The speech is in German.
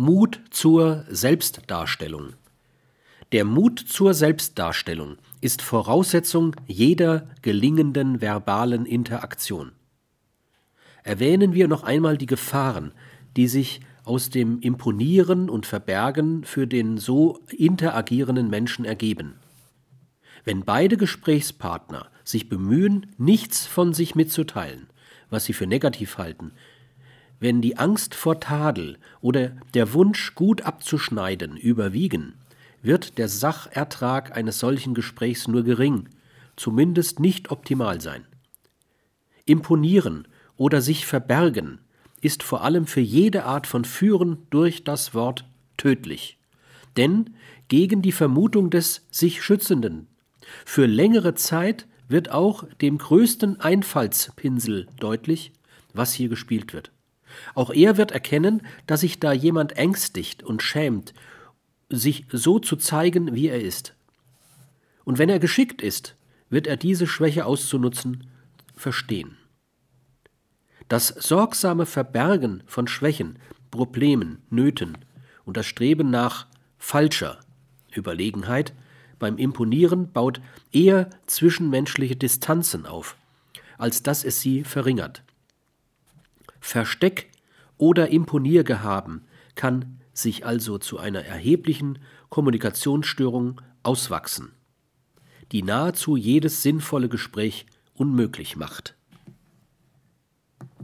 Mut zur Selbstdarstellung. Der Mut zur Selbstdarstellung ist Voraussetzung jeder gelingenden verbalen Interaktion. Erwähnen wir noch einmal die Gefahren, die sich aus dem Imponieren und Verbergen für den so interagierenden Menschen ergeben. Wenn beide Gesprächspartner sich bemühen, nichts von sich mitzuteilen, was sie für negativ halten, wenn die Angst vor Tadel oder der Wunsch, gut abzuschneiden, überwiegen, wird der Sachertrag eines solchen Gesprächs nur gering, zumindest nicht optimal sein. Imponieren oder sich verbergen ist vor allem für jede Art von Führen durch das Wort tödlich. Denn gegen die Vermutung des sich Schützenden. Für längere Zeit wird auch dem größten Einfallspinsel deutlich, was hier gespielt wird. Auch er wird erkennen, dass sich da jemand ängstigt und schämt, sich so zu zeigen, wie er ist. Und wenn er geschickt ist, wird er diese Schwäche auszunutzen verstehen. Das sorgsame Verbergen von Schwächen, Problemen, Nöten und das Streben nach falscher Überlegenheit beim Imponieren baut eher zwischenmenschliche Distanzen auf, als dass es sie verringert. Versteck oder Imponiergehaben kann sich also zu einer erheblichen Kommunikationsstörung auswachsen, die nahezu jedes sinnvolle Gespräch unmöglich macht.